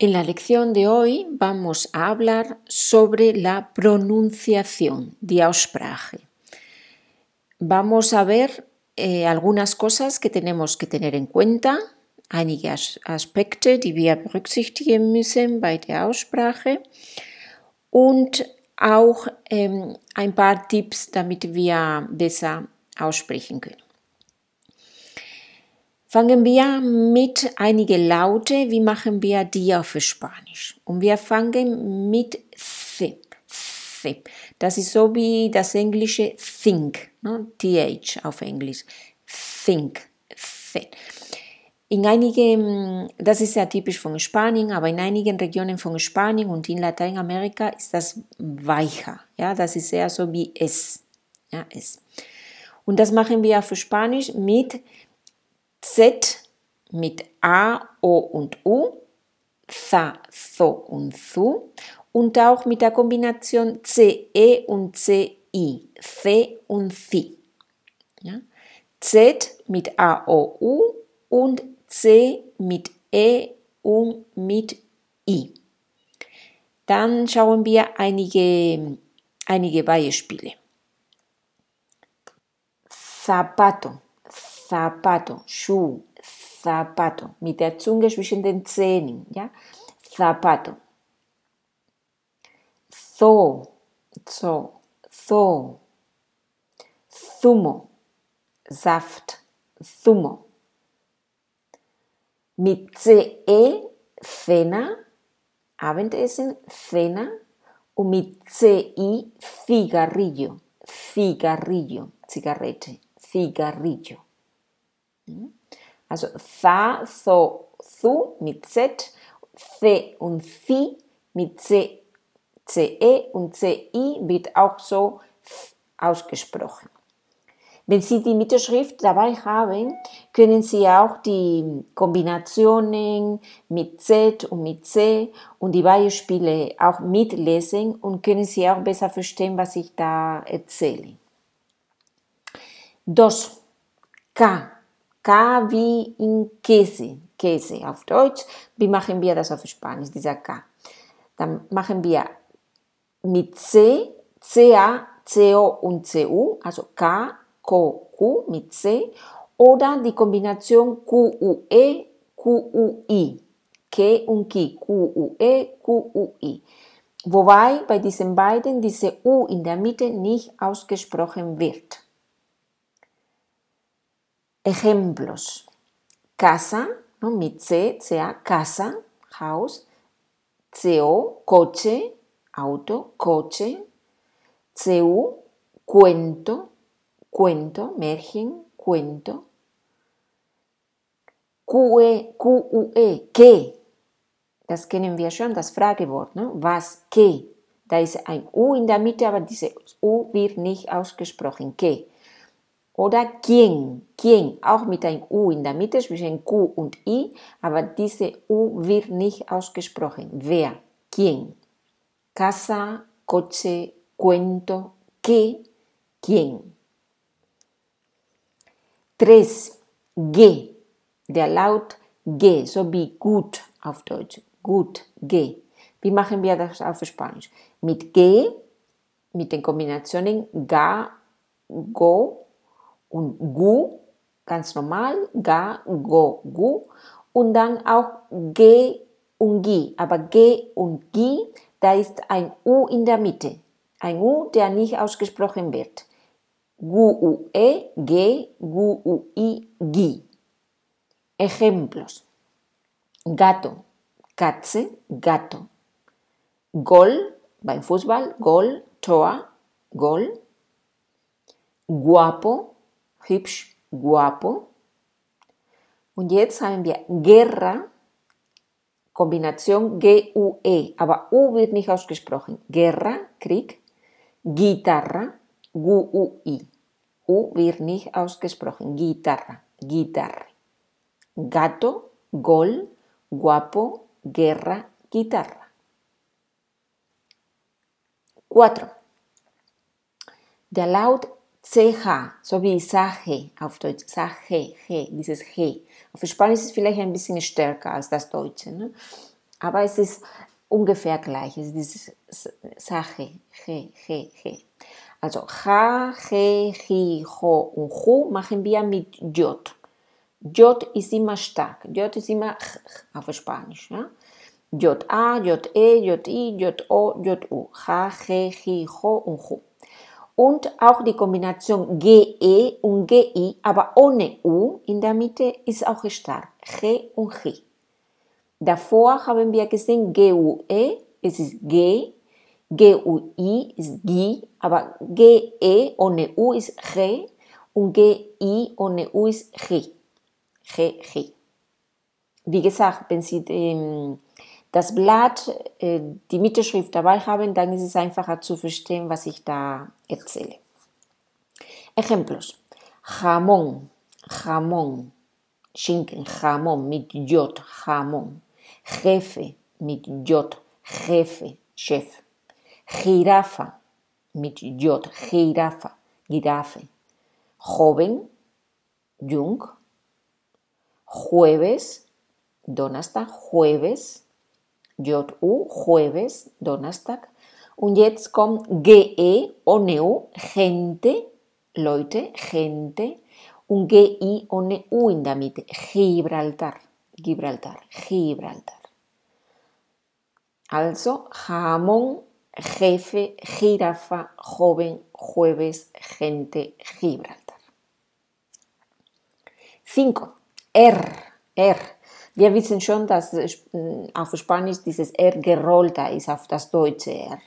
En la lección de hoy vamos a hablar sobre la pronunciación, die Aussprache. Vamos a ver eh, algunas cosas que tenemos que tener en cuenta, einige Aspekte, die wir berücksichtigen müssen bei der Aussprache und auch ähm, ein paar Tipps, damit wir besser aussprechen können. Fangen wir mit einigen Laute, wie machen wir die auf Spanisch? Und wir fangen mit C. C. Das ist so wie das englische think, ne? th auf Englisch. Think. C. In einigen, das ist ja typisch von Spanien, aber in einigen Regionen von Spanien und in Lateinamerika ist das weicher. Ja, das ist eher so wie es. Ja, es. Und das machen wir auf Spanisch mit Z mit A, O und U, Tha, Tho und Thu und auch mit der Kombination CE und CI, C und Thi. Ja? Z mit A, O, U und C mit E und mit I. Dann schauen wir einige, einige Beispiele. Zapato zapato, Schuh, zapato, mit der Zunge zwischen den Zähnen, zapato. So, so, so, Zumo, Saft, Zumo. Mit CE, Cena, Abendessen, Cena. Und mit CI, Cigarrillo, Cigarrillo, Zigarette, Cigarrillo. Also Tha, Tho, Thu mit Z, C und Thi mit C, CE und CI wird auch so ausgesprochen. Wenn Sie die Mittelschrift dabei haben, können Sie auch die Kombinationen mit Z und mit C und die Beispiele auch mitlesen und können Sie auch besser verstehen, was ich da erzähle. Dos, K, K wie in Käse, Käse auf Deutsch. Wie machen wir das auf Spanisch, dieser K? Dann machen wir mit C, CA, CO und CU, also K, K, Q mit C oder die Kombination QUE, QUI. K und Ki, QUE, QUI. Wobei bei diesen beiden diese U in der Mitte nicht ausgesprochen wird. Ejemplos. Casa, ¿no? mit C, CA, casa, house. CO, coche, auto, coche. CU, cuento, cuento, Märchen, cuento. QE, QUE, ¿qué? Das kennen wir schon, das Fragewort. Ne? Was, ¿qué? Da ist ein U in der Mitte, aber dieses U wird nicht ausgesprochen. ¿Qué? Oder quién, quién, auch mit ein U in der Mitte zwischen Q und I, aber diese U wird nicht ausgesprochen. Wer, quién. Casa, coche, cuento, qué, quién. Tres, G, der Laut G, so wie gut auf Deutsch. Gut, G. Wie machen wir das auf Spanisch? Mit G, mit den Kombinationen ga, go, und Gu, ganz normal, Ga, Go, Gu und dann auch G und Gi. Aber G und Gi, da ist ein U in der Mitte. Ein U, der nicht ausgesprochen wird. Gu, U, E, G, Gu, U, I, Gi. Ejemplos. Gato, Katze, Gato. Gol, beim Fußball, Gol, Tor, Gol. Guapo, hübsch, guapo. Und jetzt haben wir Guerra, Kombination G-U-E, aber U wird nicht ausgesprochen. Guerra, Krieg, Gitarra, Gu-U-I. U wird nicht ausgesprochen. Gitarra, Gitarre. Gato, Gol, Guapo, Guerra, Guitarra. 4. Der Laut CH, so wie Sache auf Deutsch, Sache, He, dieses He. Auf Spanisch ist es vielleicht ein bisschen stärker als das Deutsche. Ne? Aber es ist ungefähr gleich. Es ist Sache, he, he, he. Also ja, he, hi, ho und hu machen wir mit J. J ist immer stark. J ist immer auf Spanisch. Ja? J A, J E, J I, J O, J U. Ja, he, hi, ho und hu. Und auch die Kombination GE und GI, aber ohne U in der Mitte, ist auch stark. G und G. Davor haben wir gesehen GUE, es ist G, GUI ist GI, aber GE ohne U ist G und GI ohne U ist G. G, G. Wie gesagt, wenn Sie ähm, das Blatt, äh, die Mittelschrift dabei haben, dann ist es einfacher zu verstehen, was ich da erzähle. Ejemplos. Jamón, jamón. Schinken, jamón mit J, jamón. Jefe mit J, jefe, chef. Jirafa mit J, jirafa, girafe. Joven, jung. Jueves, Donnerstag, jueves. J-U, jueves, Donnerstag. Und jetzt kommt GE ohne U, Gente, Leute, Gente. Und GI ohne U in der Mitte, Gibraltar, Gibraltar, Gibraltar. Also Jamón, Jefe, Jirafa, Joven, Jueves, Gente, Gibraltar. 5. R, R. Wir wissen schon, dass auf Spanisch dieses R gerollter ist auf das deutsche R.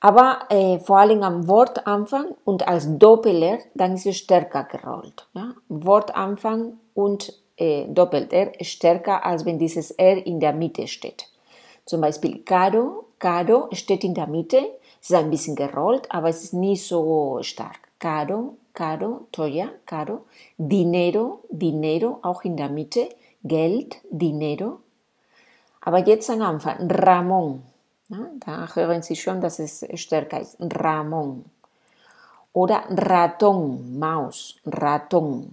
Aber äh, vor allem am Wortanfang und als Doppel-R, dann ist es stärker gerollt. Ja? Wortanfang und äh, Doppel-R ist stärker, als wenn dieses R in der Mitte steht. Zum Beispiel Caro, Caro steht in der Mitte, ist ein bisschen gerollt, aber es ist nicht so stark. Caro, Caro, teuer, Caro. Dinero, Dinero, auch in der Mitte. Geld, Dinero. Aber jetzt am Anfang, Ramón. Ja, da hören Sie schon, dass es stärker ist. Ramón. Oder Ratón, Maus, Ratón,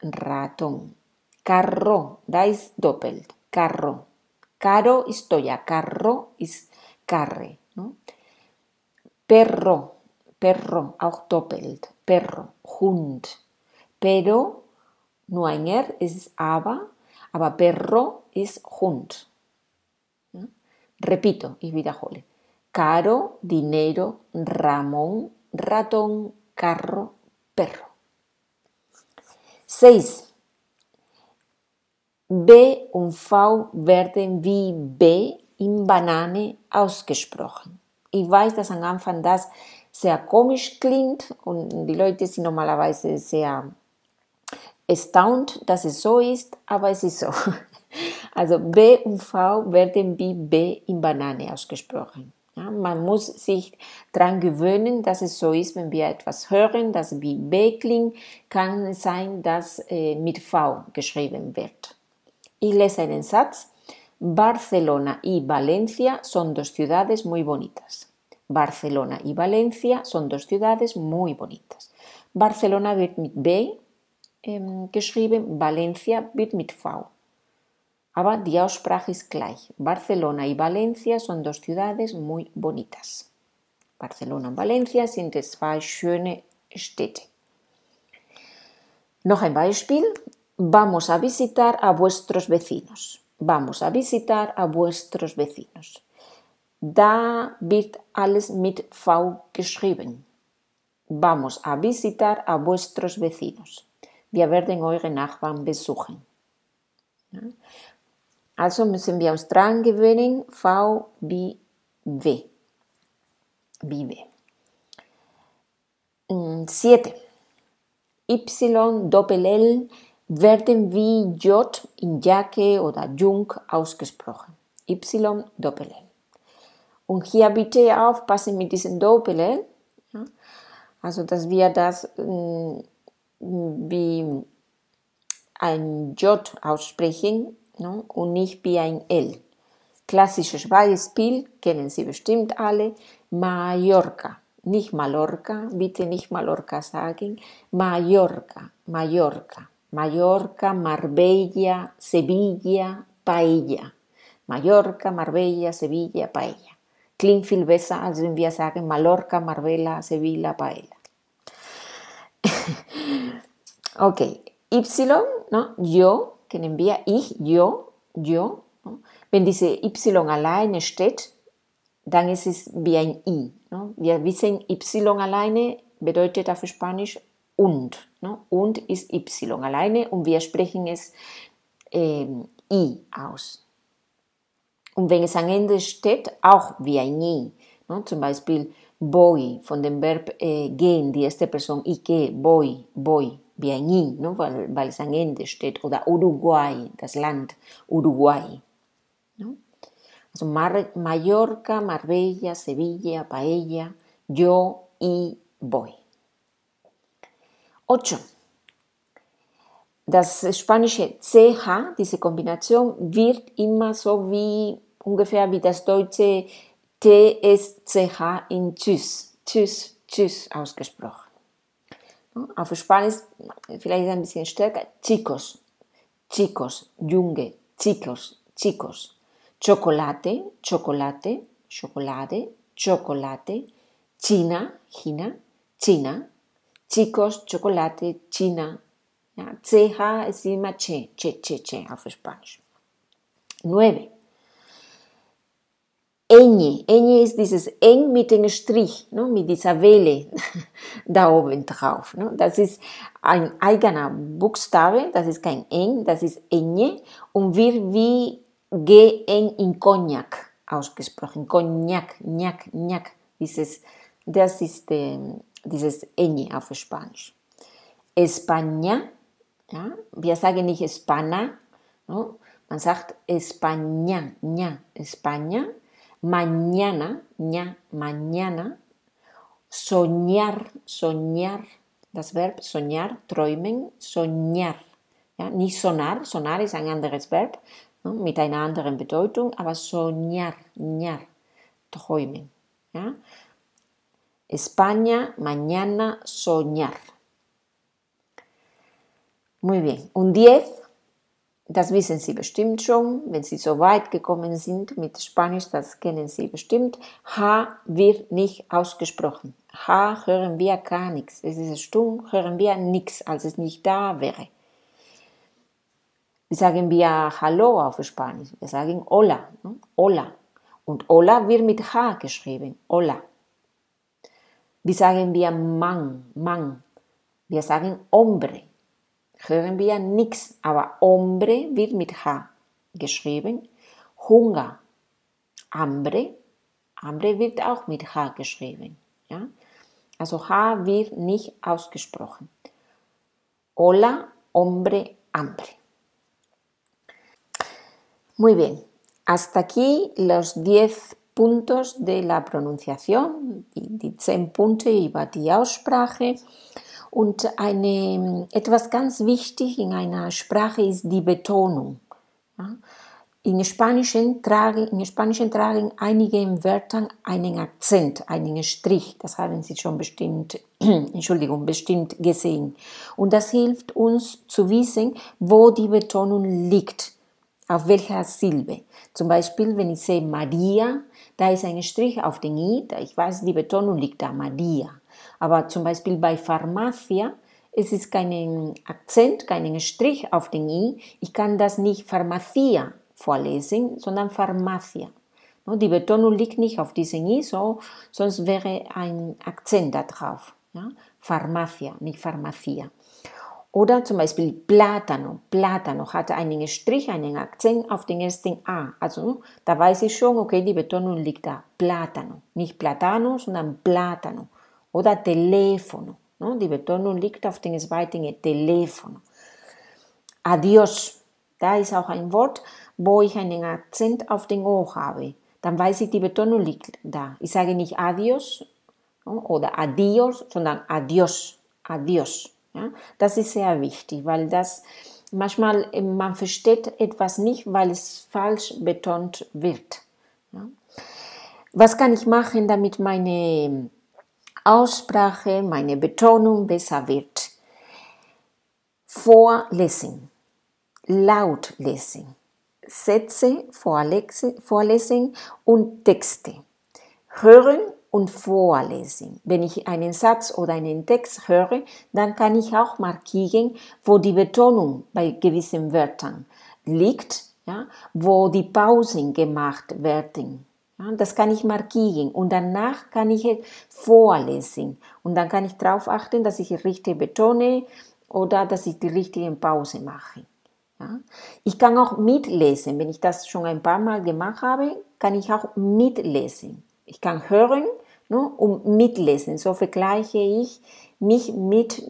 Ratón. Carro, da ist doppelt. Carro. Caro ist teuer, carro ist carre. No? Perro, perro, auch doppelt. Perro, Hund. Pero, nur ein R, ist aber, aber perro ist Hund. Repito y wiederhole. Caro, dinero, Ramón, ratón, carro, perro. 6. B und V werden wie B in Banane ausgesprochen. Ich weiß, dass am Anfang das sehr komisch klingt und die Leute sind normalerweise sehr erstaunt, dass es so ist, aber es ist so. Also B und V werden wie B in Banane ausgesprochen. Ja, man muss sich daran gewöhnen, dass es so ist, wenn wir etwas hören, das wie B klingt, kann es sein, dass äh, mit V geschrieben wird. Ich lese einen Satz. Barcelona y Valencia son dos ciudades muy bonitas. Barcelona y Valencia son dos ciudades muy bonitas. Barcelona wird mit B ähm, geschrieben, Valencia wird mit V. Aber die Aussprache ist gleich. Barcelona y Valencia son dos ciudades muy bonitas. Barcelona und Valencia sind zwei schöne Städte. Noch ein Beispiel. Vamos a visitar a vuestros vecinos. Vamos a visitar a vuestros vecinos. Da wird alles mit V geschrieben. Vamos a visitar a vuestros vecinos. Wir werden eure Nachbarn besuchen. Also müssen wir uns dran gewöhnen, V wie W. Wie W. Siete. Y, Doppel L werden wie J in Jacke oder Jung ausgesprochen. Y, Doppel L. Und hier bitte aufpassen mit diesem Doppel L. Also, dass wir das wie ein J aussprechen no? und nicht wie ein L. Klassisches Beispiel kennen Sie bestimmt alle. Mallorca, nicht Mallorca, bitte nicht Mallorca sagen. Mallorca, Mallorca, Mallorca, Marbella, Sevilla, Paella. Mallorca, Marbella, Sevilla, Paella. Klingt viel besser, als wenn wir sagen Mallorca, Marbella, Sevilla, Paella. Okay, Y, ¿no? yo, kennen wir, ich, yo, yo. ¿no? Wenn diese Y alleine steht, dann ist es wie ein I. ¿no? Wir wissen, Y alleine bedeutet auf Spanisch und. ¿no? Und ist Y alleine und wir sprechen es äh, I aus. Und wenn es am Ende steht, auch wie ein I. ¿no? Zum Beispiel voy, von dem Verb äh, gehen, die erste Person, ich gehe, voy, voy, I, ¿no? weil, weil es am Ende steht. Oder Uruguay, das Land Uruguay. ¿no? Also Mar Mallorca, Marbella, Sevilla, Paella, yo y voy. 8. Das spanische CH, diese Kombination, wird immer so wie ungefähr wie das deutsche TSCH in Tschüss, Tschüss, Tschüss ausgesprochen. Auf Spanisch vielleicht ein bisschen stärker, chicos, chicos, Junge, chicos, chicos. Chocolate, chocolate, chocolate, chocolate. China, China, China. Chicos, chocolate, China. Ja, CH ist immer che, che, che, che auf Spanisch. 9. Enge. Enge ist dieses eng mit dem Strich, ne, mit dieser Welle da oben drauf. Ne. Das ist ein eigener Buchstabe, das ist kein eng, das ist enge und wird wie G eng in Cognac ausgesprochen. Cognac, Cognac, Cognac. Dieses, das ist äh, dieses enge auf Spanisch. España, ja, wir sagen nicht España, ne, man sagt España, España mañana, ña, mañana, soñar, soñar, das Verb soñar, träumen, soñar. Ja, nicht sonar, sonar ist ein anderes Verb ne, mit einer anderen Bedeutung, aber soñar, ñar, träumen. España, mañana, soñar. Muy bien. Un 10 das wissen Sie bestimmt schon, wenn Sie so weit gekommen sind mit Spanisch, das kennen Sie bestimmt. H wird nicht ausgesprochen. H hören wir gar nichts. Es ist stumm, hören wir nichts, als es nicht da wäre. Wie sagen wir Hallo auf Spanisch? Wir sagen Hola. Ne? Hola. Und Hola wird mit H geschrieben. Hola. Wie sagen wir Mann? Mann. Wir sagen Hombre hören wir nichts, aber hombre wird mit H geschrieben. Hunger, hambre, hambre wird auch mit H geschrieben. Ja? Also H wird nicht ausgesprochen. Hola, hombre, hambre. Muy bien, hasta aquí los 10 puntos de la pronunciación, die 10 Punkte über die Aussprache. Und eine, etwas ganz wichtig in einer Sprache ist die Betonung. Ja? In Spanischen, tragen, in Spanischen tragen einige Wörter einen Akzent, einen Strich. Das haben Sie schon bestimmt, Entschuldigung, bestimmt gesehen. Und das hilft uns zu wissen, wo die Betonung liegt, auf welcher Silbe. Zum Beispiel, wenn ich sehe Maria, da ist ein Strich auf den I, ich weiß, die Betonung liegt da, Maria. Aber zum Beispiel bei Pharmacia, es ist kein Akzent, kein Strich auf den I. Ich kann das nicht Pharmacia vorlesen, sondern Pharmacia. Die Betonung liegt nicht auf diesem I, so, sonst wäre ein Akzent da drauf. Ja? Pharmacia, nicht Pharmacia. Oder zum Beispiel Platano. Platano hatte einen Strich, einen Akzent auf den ersten A. Also da weiß ich schon, okay, die Betonung liegt da. Platano. Nicht Platano, sondern Platano oder Telefono. Ne? Die Betonung liegt auf den zweiten Telefono. Adios, da ist auch ein Wort, wo ich einen Akzent auf den O habe. Dann weiß ich, die Betonung liegt da. Ich sage nicht Adios ne? oder Adios, sondern Adios. Adios. Ja? Das ist sehr wichtig, weil das manchmal äh, man versteht etwas nicht, weil es falsch betont wird. Ja? Was kann ich machen, damit meine Aussprache, meine Betonung besser wird. Vorlesen, laut lesen, Sätze vorlesen und Texte. Hören und vorlesen. Wenn ich einen Satz oder einen Text höre, dann kann ich auch markieren, wo die Betonung bei gewissen Wörtern liegt, ja, wo die Pausen gemacht werden. Das kann ich markieren und danach kann ich es vorlesen und dann kann ich darauf achten, dass ich richtig betone oder dass ich die richtige Pause mache. Ich kann auch mitlesen, wenn ich das schon ein paar Mal gemacht habe, kann ich auch mitlesen. Ich kann hören ne, und mitlesen. So vergleiche ich mich mit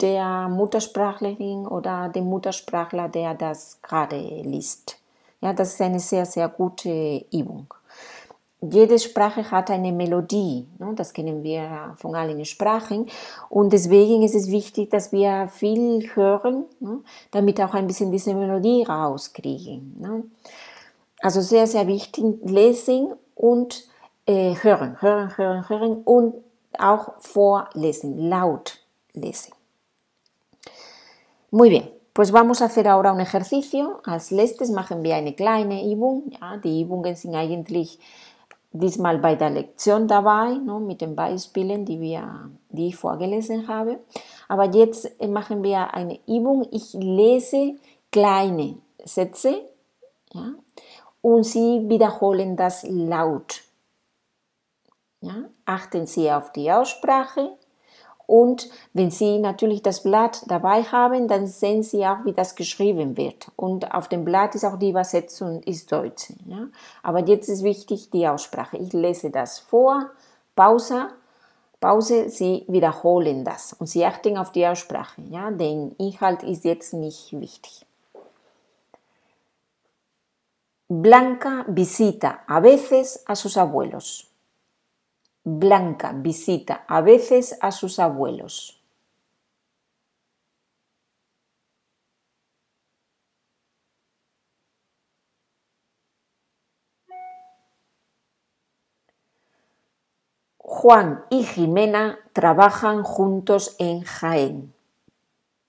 der Muttersprachlerin oder dem Muttersprachler, der das gerade liest. Ja, das ist eine sehr, sehr gute Übung. Jede Sprache hat eine Melodie, ne? das kennen wir von allen Sprachen. Und deswegen ist es wichtig, dass wir viel hören, ne? damit auch ein bisschen diese Melodie rauskriegen. Ne? Also sehr, sehr wichtig, lesen und äh, hören, hören, hören, hören und auch vorlesen, laut lesen. Muy bien, pues vamos a hacer ahora un ejercicio. Als letztes machen wir eine kleine Übung. Ja, die Übungen sind eigentlich diesmal bei der Lektion dabei, no, mit den Beispielen, die, wir, die ich vorgelesen habe. Aber jetzt machen wir eine Übung. Ich lese kleine Sätze ja, und Sie wiederholen das laut. Ja? Achten Sie auf die Aussprache und wenn Sie natürlich das Blatt dabei haben, dann sehen Sie auch, wie das geschrieben wird. Und auf dem Blatt ist auch die Übersetzung ist Deutsch. Ja? Aber jetzt ist wichtig die Aussprache. Ich lese das vor, Pause, Pause, Sie wiederholen das und Sie achten auf die Aussprache. Ja? Der Inhalt ist jetzt nicht wichtig. Blanca visita a veces a sus abuelos. Blanca visita a veces a sus abuelos. Juan y Jimena trabajan juntos en Jaén.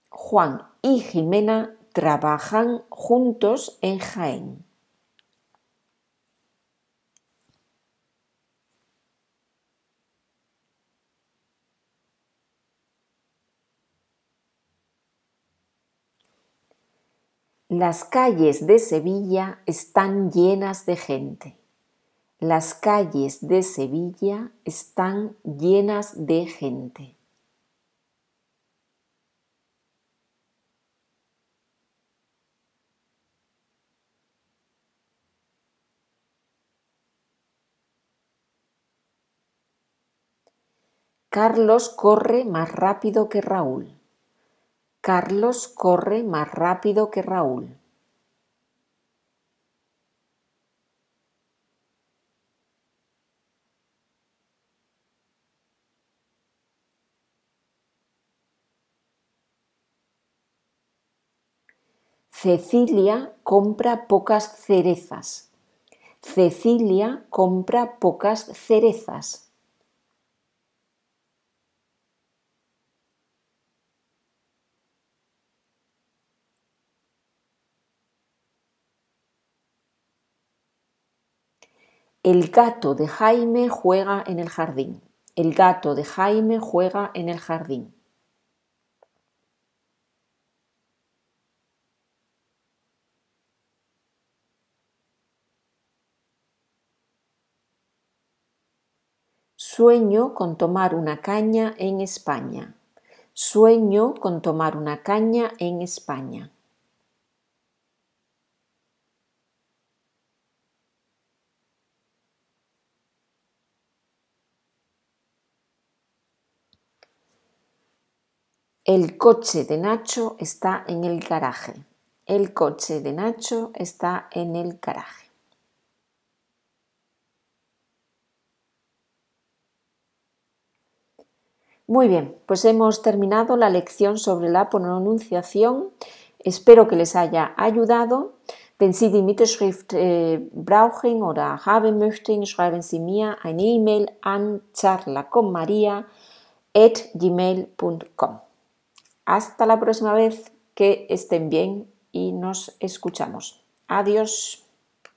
Juan y Jimena trabajan juntos en Jaén. Las calles de Sevilla están llenas de gente. Las calles de Sevilla están llenas de gente. Carlos corre más rápido que Raúl. Carlos corre más rápido que Raúl. Cecilia compra pocas cerezas. Cecilia compra pocas cerezas. El gato de Jaime juega en el jardín. El gato de Jaime juega en el jardín. Sueño con tomar una caña en España. Sueño con tomar una caña en España. El coche de Nacho está en el garaje. El coche de Nacho está en el garaje. Muy bien, pues hemos terminado la lección sobre la pronunciación. Espero que les haya ayudado. Wenn Sie die Mittelschrift äh, brauchen oder haben möchten, schreiben Sie mir eine E-Mail an charlaconmaria.gmail.com. Hasta la próxima vez, que estén bien y nos escuchamos. Adios.